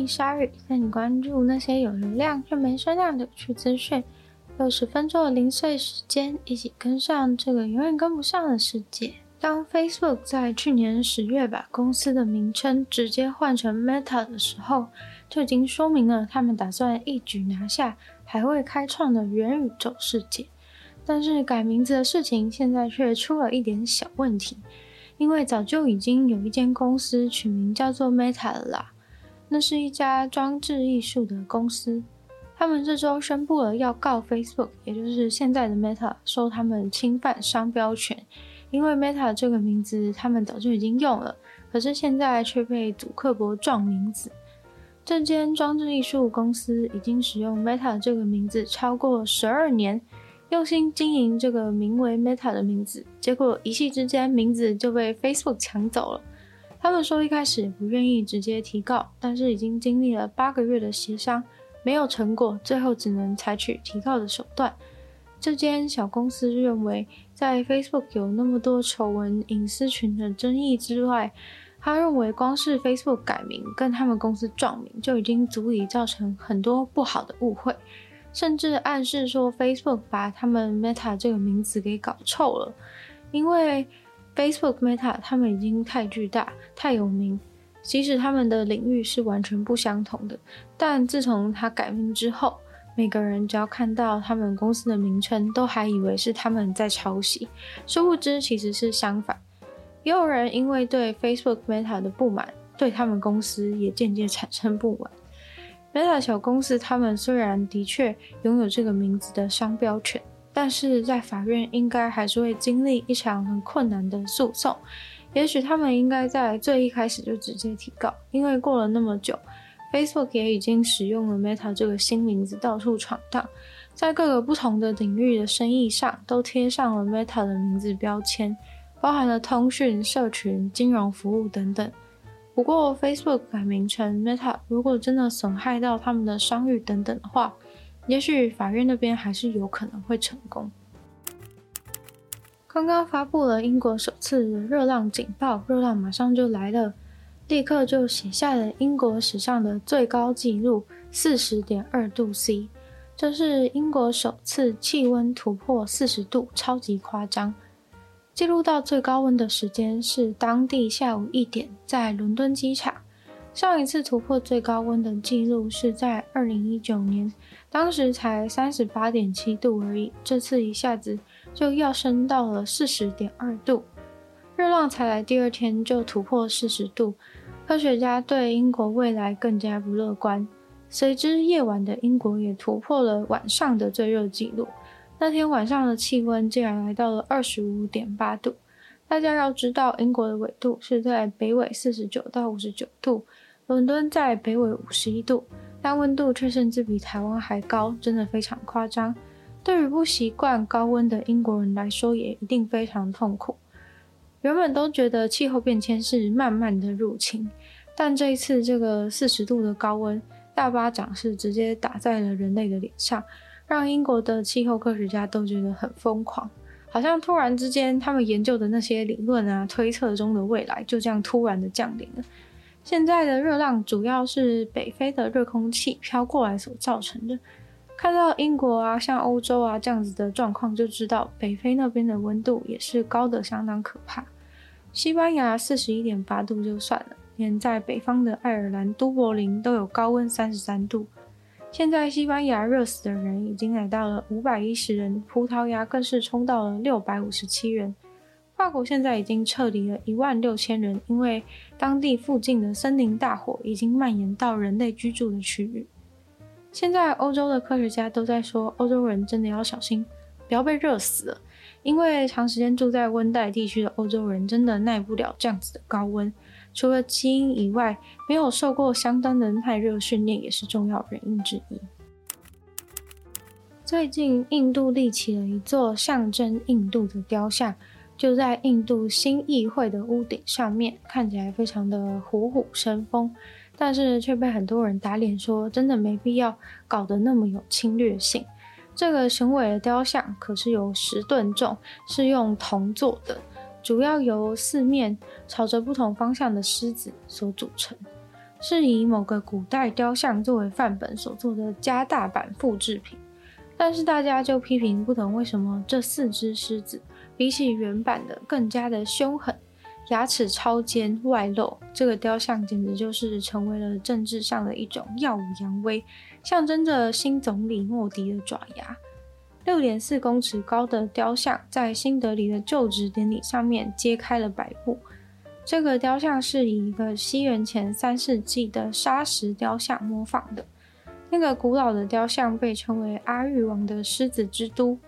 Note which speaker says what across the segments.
Speaker 1: 欢迎光临鲨语，带你关注那些有流量却没声量的有趣资讯。六十分钟的零碎时间，一起跟上这个永远跟不上的世界。当 Facebook 在去年十月把公司的名称直接换成 Meta 的时候，就已经说明了他们打算一举拿下还未开创的元宇宙世界。但是改名字的事情现在却出了一点小问题，因为早就已经有一间公司取名叫做 Meta 了啦，那是一家装置艺术的公司，他们这周宣布了要告 Facebook，也就是现在的 Meta，说他们侵犯商标权。因为 Meta 这个名字他们早就已经用了，可是现在却被祖克伯撞名字。这间装置艺术公司已经使用 Meta 这个名字超过十二年，用心经营这个名为 Meta 的名字，结果一夕之间名字就被 Facebook 抢走了。他们说一开始不愿意直接提告，但是已经经历了八个月的协商，没有成果，最后只能采取提告的手段。这间小公司认为，在 Facebook 有那么多丑闻、隐私权的争议之外，他认为光是 Facebook 改名跟他们公司撞名就已经足以造成很多不好的误会，甚至暗示说 Facebook 把他们 Meta 这个名字给搞臭了，因为 Facebook Meta 他们已经太巨大、太有名，即使他们的领域是完全不相同的，但自从他改名之后。每个人只要看到他们公司的名称，都还以为是他们在抄袭，殊不知其实是相反。也有人因为对 Facebook Meta 的不满，对他们公司也间接产生不满。Meta 小公司他们虽然的确拥有这个名字的商标权，但是在法院应该还是会经历一场很困难的诉讼。也许他们应该在最一开始就直接提告，因为过了那么久。Facebook 也已经使用了 Meta 这个新名字到处闯荡，在各个不同的领域的生意上都贴上了 Meta 的名字标签，包含了通讯、社群、金融服务等等。不过，Facebook 改名成 Meta，如果真的损害到他们的商誉等等的话，也许法院那边还是有可能会成功。刚刚发布了英国首次的热浪警报，热浪马上就来了。立刻就写下了英国史上的最高纪录四十点二度 C，这是英国首次气温突破四十度，超级夸张。记录到最高温的时间是当地下午一点，在伦敦机场。上一次突破最高温的记录是在二零一九年，当时才三十八点七度而已。这次一下子就要升到了四十点二度，热浪才来第二天就突破四十度。科学家对英国未来更加不乐观。随之，夜晚的英国也突破了晚上的最热纪录。那天晚上的气温竟然来到了二十五点八度。大家要知道，英国的纬度是在北纬四十九到五十九度，伦敦在北纬五十一度，但温度却甚至比台湾还高，真的非常夸张。对于不习惯高温的英国人来说，也一定非常痛苦。原本都觉得气候变迁是慢慢的入侵，但这一次这个四十度的高温大巴掌是直接打在了人类的脸上，让英国的气候科学家都觉得很疯狂，好像突然之间他们研究的那些理论啊、推测中的未来就这样突然的降临了。现在的热浪主要是北非的热空气飘过来所造成的。看到英国啊，像欧洲啊这样子的状况，就知道北非那边的温度也是高的相当可怕。西班牙四十一点八度就算了，连在北方的爱尔兰都柏林都有高温三十三度。现在西班牙热死的人已经来到了五百一十人，葡萄牙更是冲到了六百五十七人。法国现在已经撤离了一万六千人，因为当地附近的森林大火已经蔓延到人类居住的区域。现在欧洲的科学家都在说，欧洲人真的要小心，不要被热死了。因为长时间住在温带地区的欧洲人真的耐不了这样子的高温，除了基因以外，没有受过相当的耐热训练也是重要原因之一。最近，印度立起了一座象征印度的雕像，就在印度新议会的屋顶上面，看起来非常的虎虎生风，但是却被很多人打脸说，真的没必要搞得那么有侵略性。这个雄伟的雕像可是有十吨重，是用铜做的，主要由四面朝着不同方向的狮子所组成，是以某个古代雕像作为范本所做的加大版复制品。但是大家就批评不懂为什么这四只狮子比起原版的更加的凶狠，牙齿超尖外露，这个雕像简直就是成为了政治上的一种耀武扬威，象征着新总理莫迪的爪牙。六点四公尺高的雕像在新德里的就职典礼上面揭开了白布。这个雕像是以一个西元前三世纪的砂石雕像模仿的。那个古老的雕像被称为阿育王的狮子之都。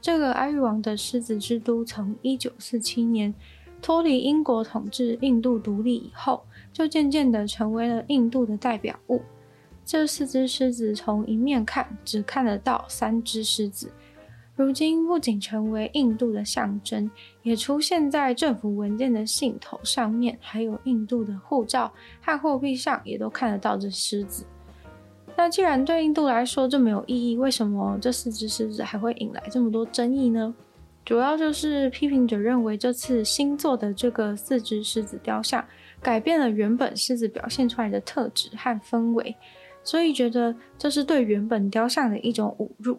Speaker 1: 这个阿育王的狮子之都从一九四七年脱离英国统治、印度独立以后，就渐渐地成为了印度的代表物。这四只狮子从一面看只看得到三只狮子，如今不仅成为印度的象征，也出现在政府文件的信头上面，还有印度的护照和货币上也都看得到这狮子。那既然对印度来说这么有意义，为什么这四只狮子还会引来这么多争议呢？主要就是批评者认为这次新做的这个四只狮子雕像改变了原本狮子表现出来的特质和氛围，所以觉得这是对原本雕像的一种侮辱。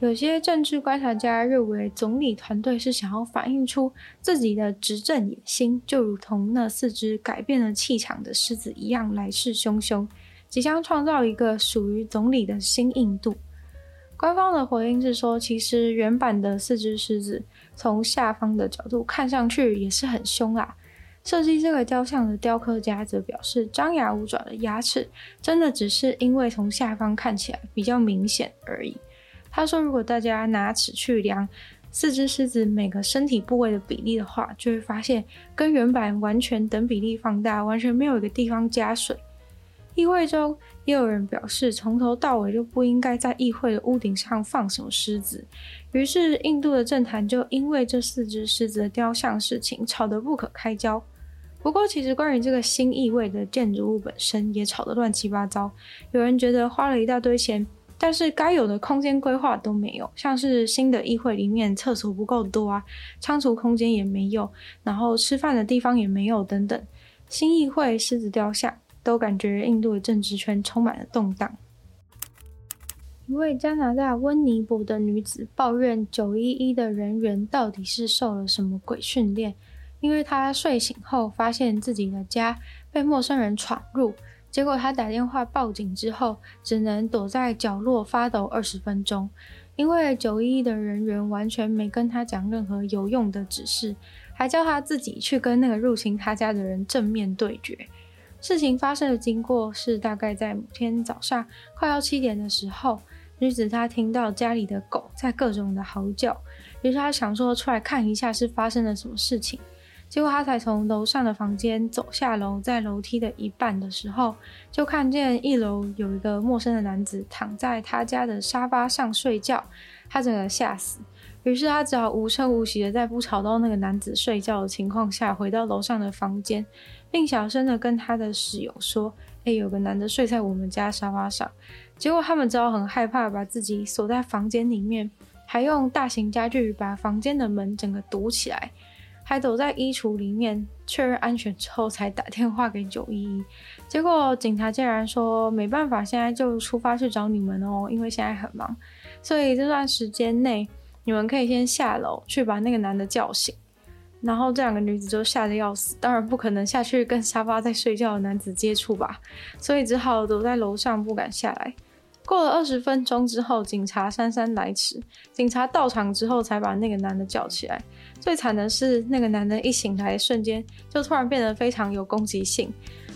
Speaker 1: 有些政治观察家认为，总理团队是想要反映出自己的执政野心，就如同那四只改变了气场的狮子一样，来势汹汹。即将创造一个属于总理的新印度。官方的回应是说，其实原版的四只狮子从下方的角度看上去也是很凶啊。设计这个雕像的雕刻家则表示，张牙舞爪的牙齿真的只是因为从下方看起来比较明显而已。他说，如果大家拿尺去量四只狮子每个身体部位的比例的话，就会发现跟原版完全等比例放大，完全没有一个地方加水。议会中也有人表示，从头到尾就不应该在议会的屋顶上放什么狮子。于是，印度的政坛就因为这四只狮子的雕像事情吵得不可开交。不过，其实关于这个新议会的建筑物本身也吵得乱七八糟。有人觉得花了一大堆钱，但是该有的空间规划都没有，像是新的议会里面厕所不够多啊，仓储空间也没有，然后吃饭的地方也没有等等。新议会狮子雕像。都感觉印度的政治圈充满了动荡。一位加拿大温尼伯的女子抱怨九一一的人员到底是受了什么鬼训练，因为他睡醒后发现自己的家被陌生人闯入，结果他打电话报警之后，只能躲在角落发抖二十分钟，因为九一一的人员完全没跟他讲任何有用的指示，还叫他自己去跟那个入侵他家的人正面对决。事情发生的经过是，大概在某天早上快要七点的时候，女子她听到家里的狗在各种的嚎叫，于是她想说出来看一下是发生了什么事情。结果他才从楼上的房间走下楼，在楼梯的一半的时候，就看见一楼有一个陌生的男子躺在他家的沙发上睡觉，他整个吓死。于是他只好无声无息的在不吵到那个男子睡觉的情况下，回到楼上的房间。并小声的跟他的室友说：“诶，有个男的睡在我们家沙发上。”结果他们只好很害怕，把自己锁在房间里面，还用大型家具把房间的门整个堵起来，还躲在衣橱里面确认安全之后，才打电话给九一一。结果警察竟然说：“没办法，现在就出发去找你们哦，因为现在很忙，所以这段时间内你们可以先下楼去把那个男的叫醒。”然后这两个女子就吓得要死，当然不可能下去跟沙发在睡觉的男子接触吧，所以只好躲在楼上不敢下来。过了二十分钟之后，警察姗姗来迟，警察到场之后才把那个男的叫起来。最惨的是，那个男的一醒来瞬间就突然变得非常有攻击性。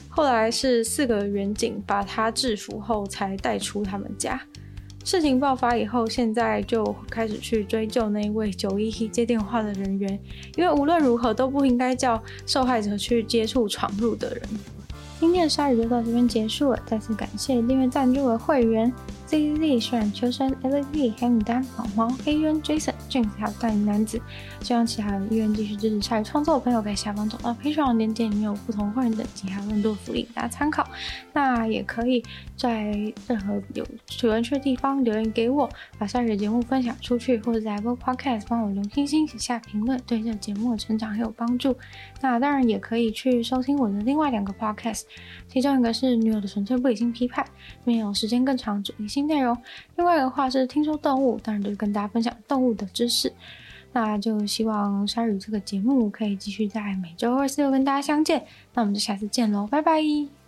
Speaker 1: 后来是四个员警把他制服后才带出他们家。事情爆发以后，现在就开始去追究那位九一一接电话的人员，因为无论如何都不应该叫受害者去接触闯入的人。今天的鲨鱼就到这边结束了，再次感谢订阅赞助的会员。Z Z 渲染秋生 L V 黑牡丹毛毛黑渊 Jason James 还有大龄男子，希望其他有意愿继续支持鲨鱼创作的朋友，在下方找到 Patreon 链接，里面有不同会员等级还有更多福利，大家参考。那也可以在任何有有人去的地方留言给我，把鲨鱼的节目分享出去，或者在 Apple Podcast 帮我留星星写下评论，对这个节目的成长很有帮助。那当然也可以去收听我的另外两个 Podcast，其中一个是女友的纯粹不理性批判，没有时间更长主题性内容，另外的话是听说动物，当然就是跟大家分享动物的知识。那就希望鲨鱼这个节目可以继续在每周二、四、六跟大家相见。那我们就下次见喽，拜拜。